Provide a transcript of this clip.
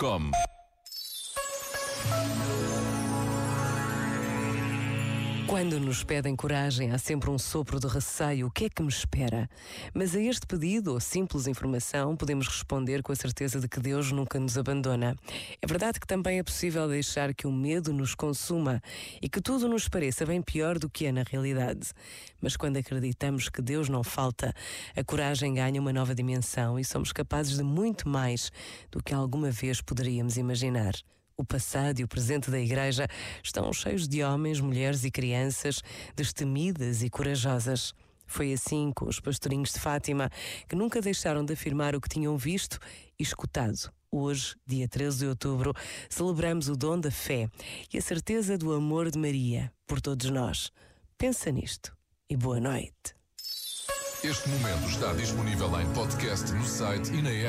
Com Quando nos pedem coragem, há sempre um sopro de receio. O que é que me espera? Mas a este pedido ou simples informação, podemos responder com a certeza de que Deus nunca nos abandona. É verdade que também é possível deixar que o medo nos consuma e que tudo nos pareça bem pior do que é na realidade. Mas quando acreditamos que Deus não falta, a coragem ganha uma nova dimensão e somos capazes de muito mais do que alguma vez poderíamos imaginar. O passado e o presente da Igreja estão cheios de homens, mulheres e crianças destemidas e corajosas. Foi assim com os pastorinhos de Fátima, que nunca deixaram de afirmar o que tinham visto e escutado. Hoje, dia 13 de outubro, celebramos o dom da fé e a certeza do amor de Maria por todos nós. Pensa nisto e boa noite. Este momento está disponível em podcast no site e na app.